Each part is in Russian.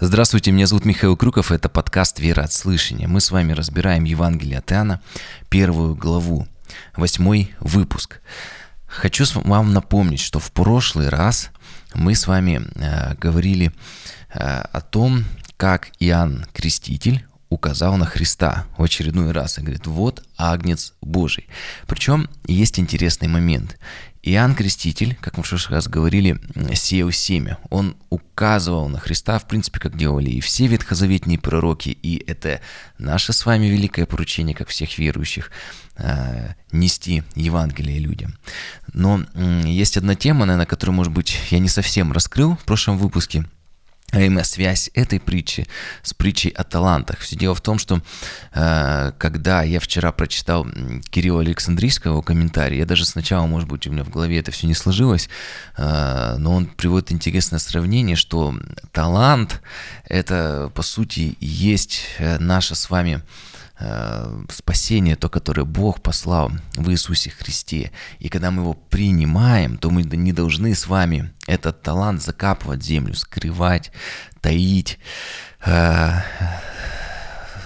Здравствуйте, меня зовут Михаил Крюков, это подкаст «Вера от слышания». Мы с вами разбираем Евангелие от Иоанна, первую главу, восьмой выпуск. Хочу вам напомнить, что в прошлый раз мы с вами э, говорили э, о том, как Иоанн Креститель указал на Христа в очередной раз и говорит, вот Агнец Божий. Причем есть интересный момент. Иоанн Креститель, как мы в прошлый раз говорили, сеял семя. Он указывал на Христа, в принципе, как делали и все ветхозаветные пророки, и это наше с вами великое поручение, как всех верующих, э, нести Евангелие людям. Но есть одна тема, наверное, которую, может быть, я не совсем раскрыл в прошлом выпуске – а именно связь этой притчи с притчей о талантах. Все дело в том, что э, когда я вчера прочитал Кирилла Александрийского комментарий, я даже сначала, может быть, у меня в голове это все не сложилось, э, но он приводит интересное сравнение, что талант это, по сути, есть э, наша с вами Э, спасение, то, которое Бог послал в Иисусе Христе. И когда мы его принимаем, то мы не должны с вами этот талант закапывать землю, скрывать, таить, э,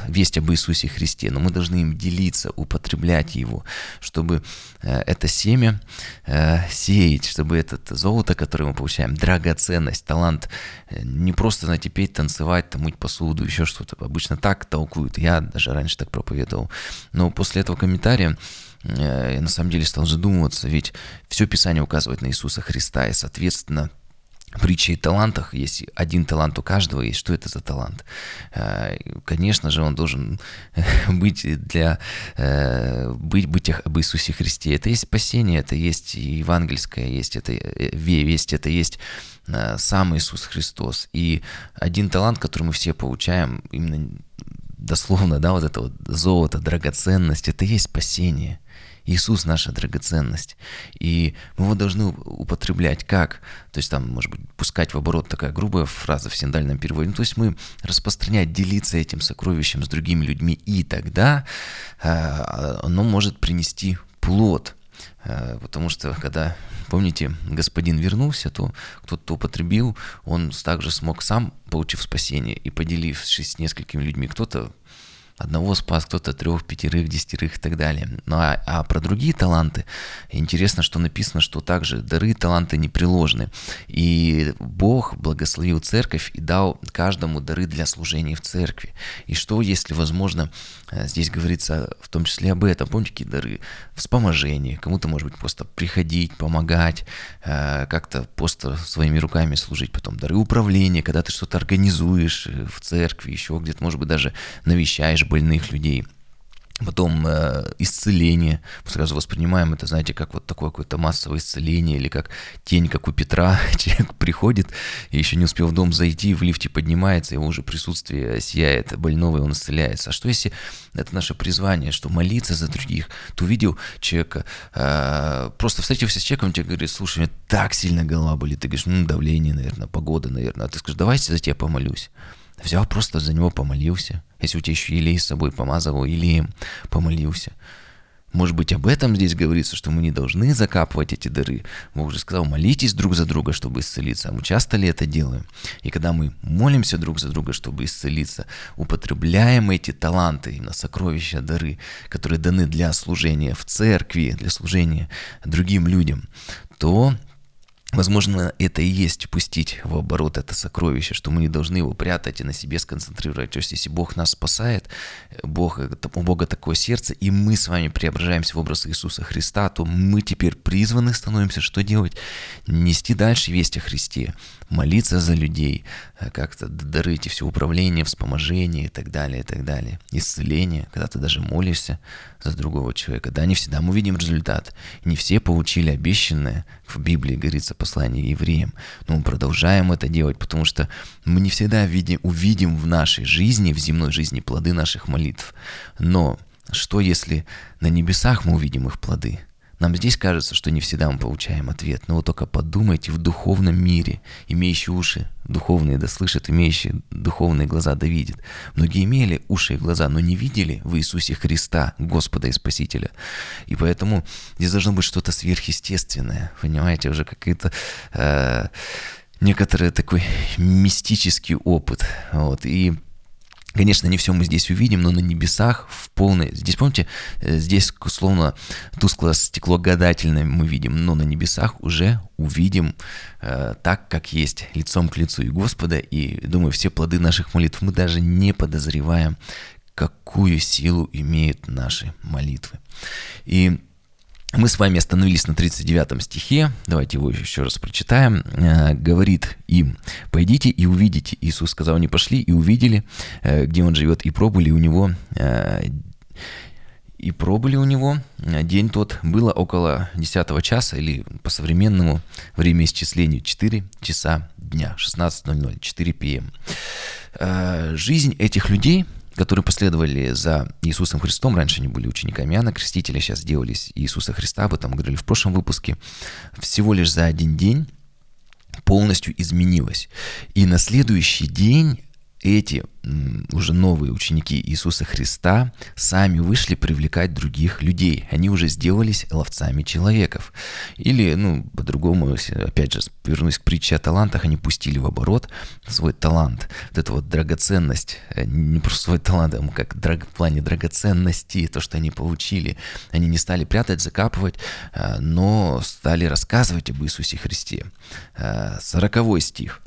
весть об Иисусе Христе, но мы должны им делиться, употреблять его, чтобы э, это семя э, сеять, чтобы это золото, которое мы получаем, драгоценность, талант, э, не просто, знаете, петь, танцевать, там, мыть посуду, еще что-то. Обычно так толкуют. Я даже раньше так проповедовал. Но после этого комментария я на самом деле стал задумываться, ведь все Писание указывает на Иисуса Христа, и, соответственно, притче и талантах есть один талант у каждого, и что это за талант? Э, конечно же, он должен быть для э, быть, быть об Иисусе Христе. Это есть спасение, это есть евангельское, есть это э, весть, это есть сам Иисус Христос. И один талант, который мы все получаем, именно дословно, да, вот это вот золото, драгоценность, это есть спасение. Иисус наша драгоценность. И мы его должны употреблять как? То есть там, может быть, пускать в оборот такая грубая фраза в синдальном переводе. Ну, то есть мы распространять, делиться этим сокровищем с другими людьми, и тогда э, оно может принести плод. Э, потому что когда, помните, господин вернулся, то кто-то употребил, он также смог сам, получив спасение и поделившись с несколькими людьми, кто-то одного спас, кто-то трех, пятерых, десятерых и так далее. Ну а, а про другие таланты интересно, что написано, что также дары и таланты непреложны. И Бог благословил церковь и дал каждому дары для служения в церкви. И что, если возможно, э, здесь говорится в том числе об этом, помните, какие дары? Вспоможение, кому-то, может быть, просто приходить, помогать, э, как-то просто своими руками служить, потом дары управления, когда ты что-то организуешь э, в церкви, еще где-то, может быть, даже навещаешь больных людей. Потом э, исцеление. Мы сразу воспринимаем это, знаете, как вот такое какое-то массовое исцеление, или как тень, как у Петра. Человек приходит, и еще не успел в дом зайти, в лифте поднимается, его уже присутствие сияет больного, и он исцеляется. А что если это наше призвание, что молиться за других? Ты увидел человека, э, просто встретился с человеком, тебе говорит, слушай, у меня так сильно голова болит. Ты говоришь, ну, давление, наверное, погода, наверное. А ты скажешь, давайте за тебя помолюсь. Взял просто за него помолился. Если у тебя еще елей с собой помазывал, елеем помолился. Может быть, об этом здесь говорится, что мы не должны закапывать эти дары. Бог же сказал, молитесь друг за друга, чтобы исцелиться. А мы часто ли это делаем? И когда мы молимся друг за друга, чтобы исцелиться, употребляем эти таланты, на сокровища, дары, которые даны для служения в церкви, для служения другим людям, то Возможно, это и есть пустить в оборот это сокровище, что мы не должны его прятать и на себе сконцентрировать. То есть, если Бог нас спасает, Бог, у Бога такое сердце, и мы с вами преображаемся в образ Иисуса Христа, то мы теперь призваны становимся что делать? Нести дальше весть о Христе, молиться за людей, э, как-то дарить все управление, вспоможение и так далее, и так далее. Исцеление, когда ты даже молишься за другого человека. Да, не всегда мы видим результат. Не все получили обещанное, в Библии говорится послание евреям, но мы продолжаем это делать, потому что мы не всегда видим, увидим в нашей жизни, в земной жизни плоды наших молитв. Но что если на небесах мы увидим их плоды? Нам здесь кажется, что не всегда мы получаем ответ, но вот только подумайте, в духовном мире, имеющие уши духовные да слышат, имеющие духовные глаза да видят. Многие имели уши и глаза, но не видели в Иисусе Христа, Господа и Спасителя. И поэтому здесь должно быть что-то сверхъестественное, понимаете, уже какие-то... Э, некоторый такой мистический опыт. Вот. И Конечно, не все мы здесь увидим, но на небесах в полной... Здесь, помните, э, здесь словно тусклое стекло гадательное мы видим, но на небесах уже увидим э, так, как есть, лицом к лицу и Господа. И, думаю, все плоды наших молитв мы даже не подозреваем, какую силу имеют наши молитвы. И мы с вами остановились на 39 стихе, давайте его еще раз прочитаем. Э, говорит им, пойдите и увидите. Иисус сказал, они пошли и увидели, э, где он живет, и пробыли у него э, и пробыли у него. День тот было около 10 часа, или по современному время исчислению 4 часа дня, 16.00, 4 пм. Жизнь этих людей – которые последовали за Иисусом Христом, раньше они были учениками Иоанна Крестителя, сейчас сделались Иисуса Христа, об этом говорили в прошлом выпуске, всего лишь за один день полностью изменилось. И на следующий день эти уже новые ученики Иисуса Христа сами вышли привлекать других людей. Они уже сделались ловцами человеков. Или, ну, по-другому, опять же, вернусь к притче о талантах, они пустили в оборот свой талант. Вот эту вот драгоценность, э, не просто свой талант, а как драг, в плане драгоценности, то, что они получили. Они не стали прятать, закапывать, э, но стали рассказывать об Иисусе Христе. Э, сороковой стих.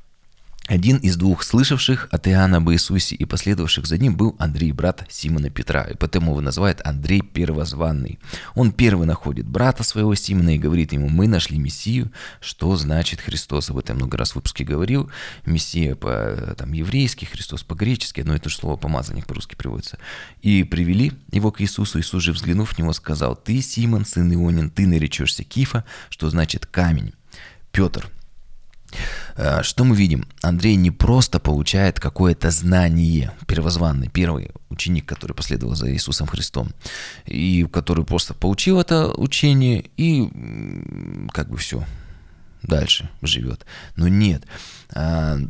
Один из двух слышавших от Иоанна об Иисусе и последовавших за ним был Андрей, брат Симона Петра, и потому его называют Андрей Первозванный. Он первый находит брата своего Симона и говорит ему, мы нашли Мессию, что значит Христос. Об этом много раз в выпуске говорил. Мессия по-еврейски, Христос по-гречески, одно и то же слово помазанник по-русски приводится. И привели его к Иисусу. Иисус же, взглянув в него, сказал, ты, Симон, сын Ионин, ты наречешься Кифа, что значит камень. Петр, что мы видим? Андрей не просто получает какое-то знание, первозванный, первый ученик, который последовал за Иисусом Христом, и который просто получил это учение и как бы все, дальше живет. Но нет, а, Э,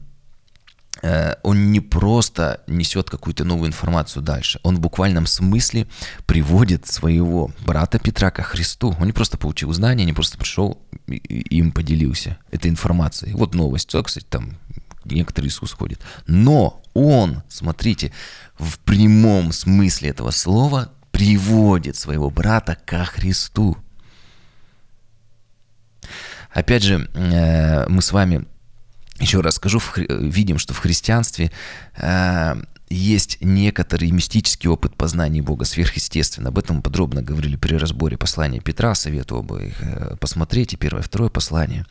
он не просто несет какую-то новую информацию дальше, он в буквальном смысле приводит своего брата Петра ко Христу. Он не просто получил знания, не просто пришел и им поделился этой информацией. Вот новость, что, кстати, там некоторый Иисус ходит. Но он, смотрите, в прямом смысле этого слова приводит своего брата ко Христу. Опять же, э, мы с вами еще раз скажу, видим, что в христианстве э, есть некоторый мистический опыт познания Бога сверхъестественно. Об этом подробно говорили при разборе послания Петра, советую оба их э, посмотреть, и первое, и второе послание.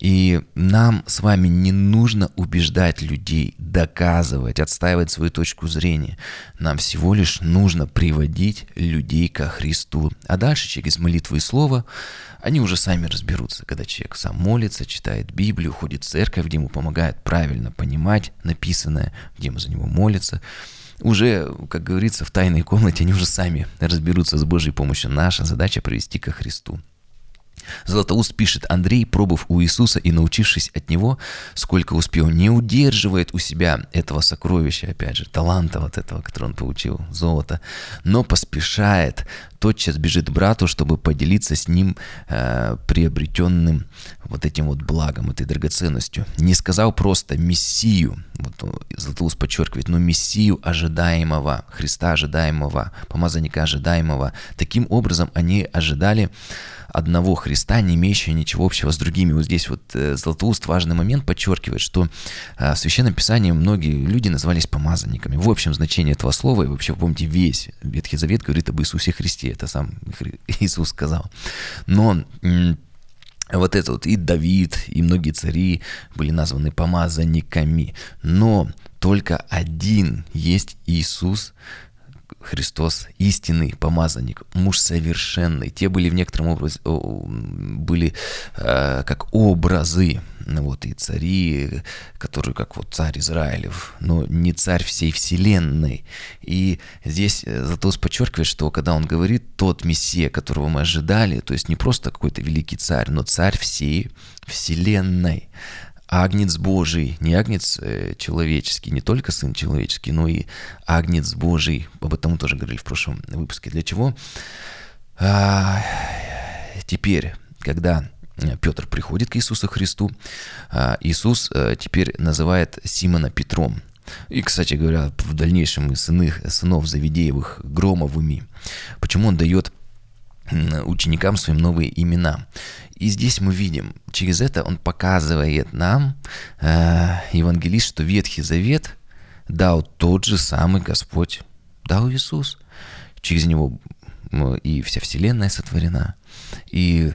И нам с вами не нужно убеждать людей, доказывать, отстаивать свою точку зрения. Нам всего лишь нужно приводить людей ко Христу. А дальше через молитву и слово они уже сами разберутся, когда человек сам молится, читает Библию, ходит в церковь, где ему помогает правильно понимать написанное, где ему за него Уже, как говорится, в тайной комнате они уже сами разберутся с Божьей помощью. Наша задача привести ко Христу. Златоуст пишет, Андрей, пробыв у Иисуса и научившись от Него, сколько успел, не удерживает у себя этого сокровища, опять же, таланта вот этого, который он получил, золото, но поспешает, тотчас бежит брату, чтобы поделиться с ним э, приобретенным вот этим вот благом, этой драгоценностью. Не сказал просто Мессию, вот Златоуст подчеркивает, но Мессию ожидаемого, Христа ожидаемого, помазанника ожидаемого. Таким образом, они ожидали одного Христа, не имеющего ничего общего с другими. Вот здесь вот э, Златоуст важный момент подчеркивает, что э, в Священном Писании многие люди назывались помазанниками. В общем значении этого слова, и вообще, помните, весь Ветхий Завет говорит об Иисусе Христе, это сам Иисус сказал. Но вот это вот и Давид, и многие цари были названы помазанниками. Но только один есть Иисус Христос истинный помазанник, муж совершенный. Те были в некотором образе, были э, как образы, вот и цари, которые как вот царь Израилев, но не царь всей вселенной. И здесь э, Златоуст подчеркивает, что когда он говорит тот Мессия, которого мы ожидали, то есть не просто какой-то великий царь, но царь всей вселенной агнец Божий, не агнец э, человеческий, не только сын человеческий, но и агнец Божий. Об этом тоже говорили в прошлом выпуске. Для чего? А, теперь, когда Петр приходит к Иисусу Христу, а Иисус э, теперь называет Симона Петром. И, кстати говоря, в дальнейшем и сыны, сынов Завидеевых Громовыми. Почему он дает ученикам своим новые имена. И здесь мы видим, через это он показывает нам, э, евангелист, что Ветхий Завет дал тот же самый Господь, дал Иисус. Через него и вся Вселенная сотворена. И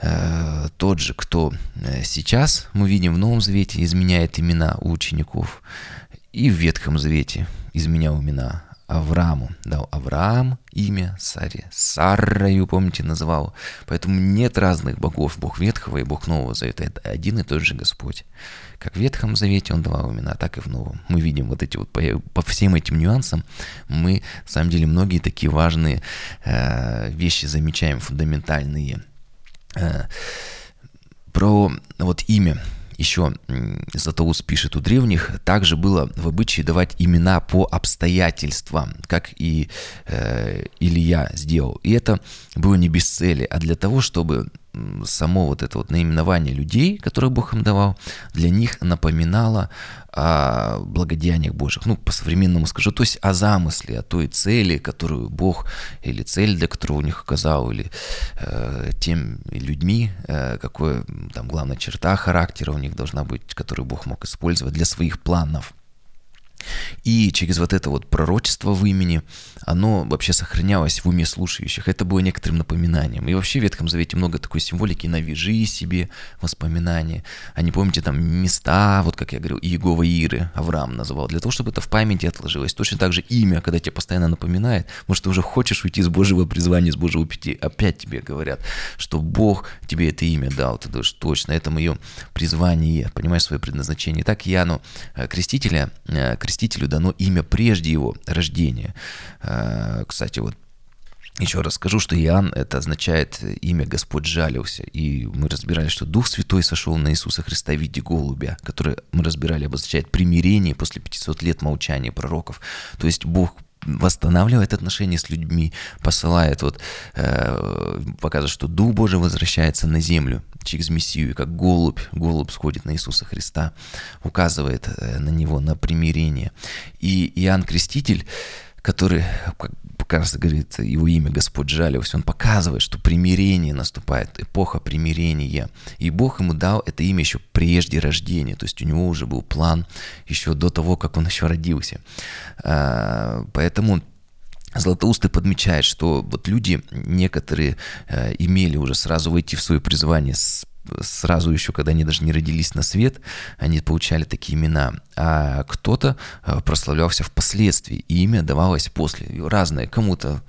э, тот же, кто э, сейчас, мы видим в Новом Завете, изменяет имена у учеников, и в Ветхом Завете изменял имена Аврааму. Дал Авраам имя Саре. Саррою, помните, называл. Поэтому нет разных богов. Бог Ветхого и Бог Нового Завета. Это один и тот же Господь. Как в Ветхом Завете он давал имена, так и в Новом. Мы видим вот эти вот, по, по всем этим нюансам, мы, на самом деле, многие такие важные э, вещи замечаем, фундаментальные. Э, про вот имя еще Златоуст пишет, у древних также было в обычае давать имена по обстоятельствам, как и э, Илья сделал. И это было не без цели, а для того, чтобы само вот это вот наименование людей, которые Бог им давал, для них напоминало о благодеяниях Божьих. Ну, по-современному скажу, то есть о замысле, о той цели, которую Бог, или цель, для которой у них оказал, или э, тем людьми, э, какое там главная черта характера у них должна быть, которую Бог мог использовать для своих планов. И через вот это вот пророчество в имени, оно вообще сохранялось в уме слушающих. Это было некоторым напоминанием. И вообще в Ветхом Завете много такой символики. Навяжи себе воспоминания. А не помните там места, вот как я говорил, Иегова Иры, Авраам называл, для того, чтобы это в памяти отложилось. Точно так же имя, когда тебе постоянно напоминает, может, ты уже хочешь уйти с Божьего призвания, с Божьего пути, опять тебе говорят, что Бог тебе это имя дал. Ты думаешь, точно, это мое призвание, понимаешь, свое предназначение. Так Яну, э, крестителя, э, крестителю дано имя прежде его рождения. Э, кстати, вот еще раз скажу, что Иоанн это означает имя Господь жалился. И мы разбирали, что Дух Святой сошел на Иисуса Христа в виде голубя, который мы разбирали обозначает примирение после 500 лет молчания пророков. То есть Бог восстанавливает отношения с людьми, посылает, вот, э, показывает, что Дух Божий возвращается на землю через Мессию, как голубь, голубь сходит на Иисуса Христа, указывает э, на него, на примирение. И Иоанн Креститель, который, кажется, говорит, его имя Господь жалился, он показывает, что примирение наступает, эпоха примирения. И Бог ему дал это имя еще прежде рождения, то есть у него уже был план еще до того, как он еще родился. А, поэтому Златоусты подмечает, что вот люди некоторые э, имели уже сразу войти в свое призвание с сразу еще, когда они даже не родились на свет, они получали такие имена, а кто-то э, прославлялся впоследствии, и имя давалось после, разное, кому-то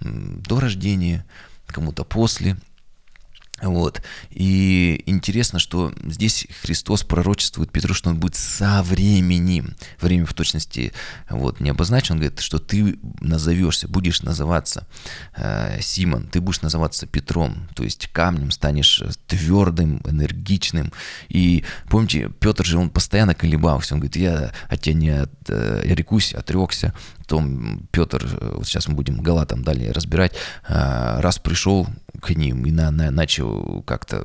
до рождения, кому-то после, вот. И интересно, что здесь Христос пророчествует Петру, что он будет со временем. Время в точности вот, не обозначен. Он говорит, что ты назовешься, будешь называться э, Симон, ты будешь называться Петром, то есть камнем станешь твердым, энергичным. И помните, Петр же, он постоянно колебался. Он говорит, я от тебя не от, э, рекусь, отрекся. Том Петр, э, вот сейчас мы будем Галатам далее разбирать, э, раз пришел к ним и на, на, начал как-то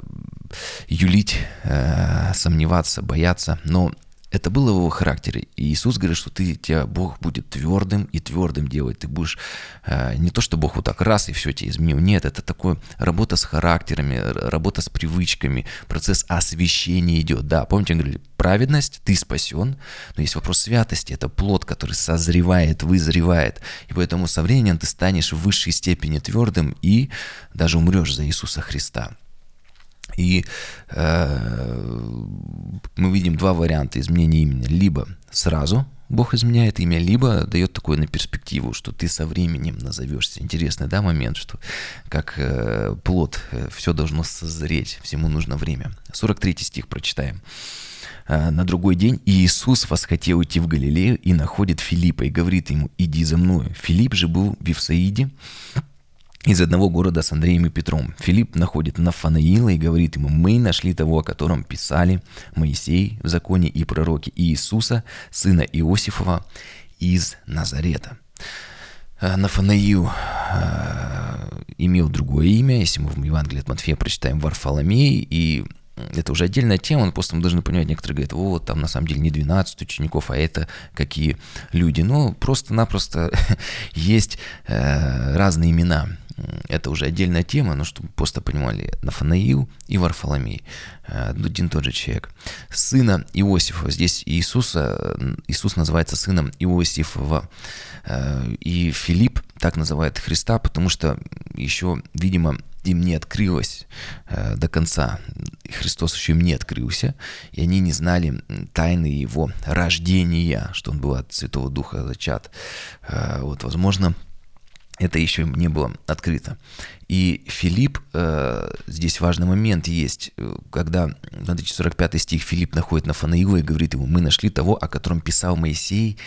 юлить, э, сомневаться, бояться, но это было в его характере. И Иисус говорит, что ты, тебя Бог будет твердым и твердым делать. Ты будешь э, не то, что Бог вот так раз и все тебе изменил. Нет, это такое работа с характерами, работа с привычками, процесс освящения идет. Да, помните, говорили, праведность, ты спасен, но есть вопрос святости. Это плод, который созревает, вызревает. И поэтому со временем ты станешь в высшей степени твердым и даже умрешь за Иисуса Христа. И э, мы видим два варианта изменения имени. Либо сразу Бог изменяет имя, либо дает такое на перспективу, что ты со временем назовешься. Интересный, да, момент, что как э, плод, э, все должно созреть, всему нужно время. 43 стих прочитаем. «Э, на другой день Иисус восхотел идти в Галилею и находит Филиппа и говорит ему, иди за мною. Филипп же был в Вифсаиде, из одного города с Андреем и Петром. Филипп находит Нафанаила и говорит ему, мы нашли того, о котором писали Моисей в законе и пророки, Иисуса, сына Иосифова из Назарета. Э, Нафанаил, э, имел другое имя, если мы в Евангелии от Матфея прочитаем Варфоломей, и это уже отдельная тема, но просто мы должны понимать, некоторые говорят, вот, там на самом деле не 12 учеников, а это какие люди. Ну, просто-напросто есть э, разные имена. Это уже отдельная тема, но чтобы просто понимали, Нафанаил и Варфоломей, э, один тот же человек. Сына Иосифа, здесь Иисуса, Иисус называется сыном Иосифова, э, и Филипп так называет Христа, потому что еще, видимо, им не открылось э, до конца. Христос еще им не открылся, и они не знали тайны его рождения, что он был от Святого Духа зачат. Э, вот, возможно, это еще не было открыто. И Филипп, э, здесь важный момент есть, когда, смотрите, 45 стих, Филипп находит на Нафанаила и говорит ему, мы нашли того, о котором писал Моисей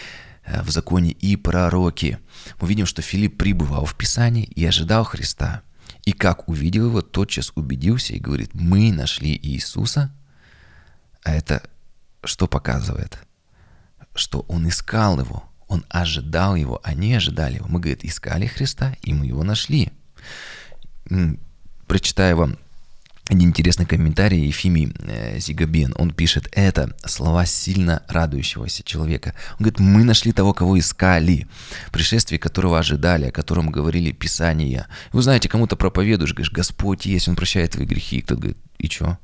э, в законе и пророки. Мы видим, что Филипп пребывал в Писании и ожидал Христа. И как увидел его, тотчас убедился и говорит, мы нашли Иисуса. А это что показывает? Что он искал его, он ожидал его, они ожидали его. Мы, говорит, искали Христа, и мы его нашли. Прочитаю вам один интересный комментарий Ефимий э, Зигабен. Он пишет, это слова сильно радующегося человека. Он говорит, мы нашли того, кого искали, пришествие которого ожидали, о котором говорили Писания. Вы знаете, кому-то проповедуешь, говоришь, Господь есть, Он прощает твои грехи. И кто-то говорит, и что?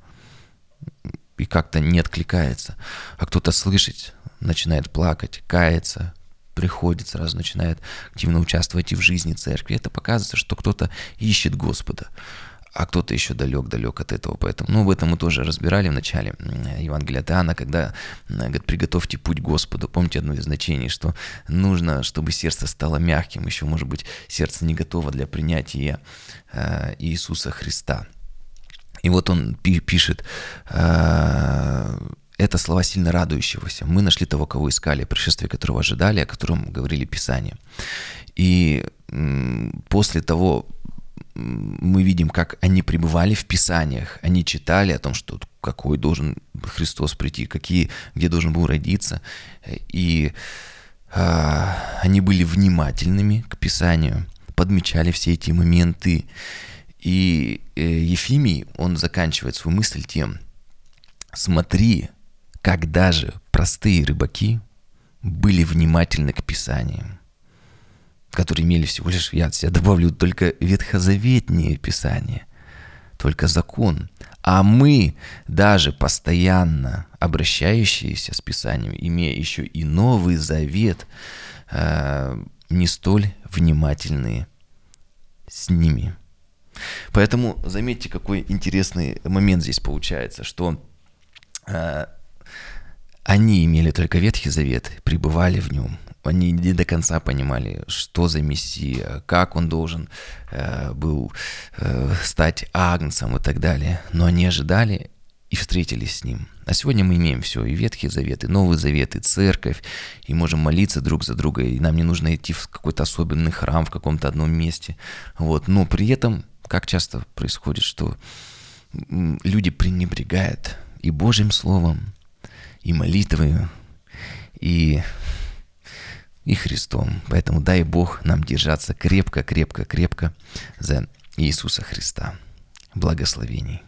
И как-то не откликается. А кто-то слышать начинает плакать, каяться, приходит, сразу начинает активно участвовать и в жизни церкви. Это показывается, что кто-то ищет Господа а кто-то еще далек-далек от этого. Поэтому, ну, об этом мы тоже разбирали в начале Евангелия от Иоанна, когда говорит, приготовьте путь Господу. Помните одно из значений, что нужно, чтобы сердце стало мягким, еще, может быть, сердце не готово для принятия э, Иисуса Христа. И вот он пишет, э, это слова сильно радующегося. Мы нашли того, кого искали, пришествие которого ожидали, о котором говорили Писания. И после того, мы видим, как они пребывали в Писаниях, они читали о том, что какой должен Христос прийти, какие, где должен был родиться, и э, они были внимательными к Писанию, подмечали все эти моменты. И э, Ефимий, он заканчивает свою мысль тем, смотри, когда же простые рыбаки были внимательны к Писаниям которые имели всего лишь, я от себя добавлю, только ветхозаветнее Писание, только закон. А мы, даже постоянно обращающиеся с Писанием, имея еще и Новый Завет, э, не столь внимательные с ними. Поэтому заметьте, какой интересный момент здесь получается, что э, они имели только Ветхий Завет, пребывали в нем, они не до конца понимали, что за Мессия, как он должен э, был э, стать агнцем и так далее. Но они ожидали и встретились с ним. А сегодня мы имеем все, и Ветхий Завет, и Новый Завет, и Церковь, и можем молиться друг за друга, и нам не нужно идти в какой-то особенный храм в каком-то одном месте. Вот. Но при этом, как часто происходит, что люди пренебрегают и Божьим Словом, и молитвой, и и Христом. Поэтому дай Бог нам держаться крепко, крепко, крепко за Иисуса Христа. Благословений.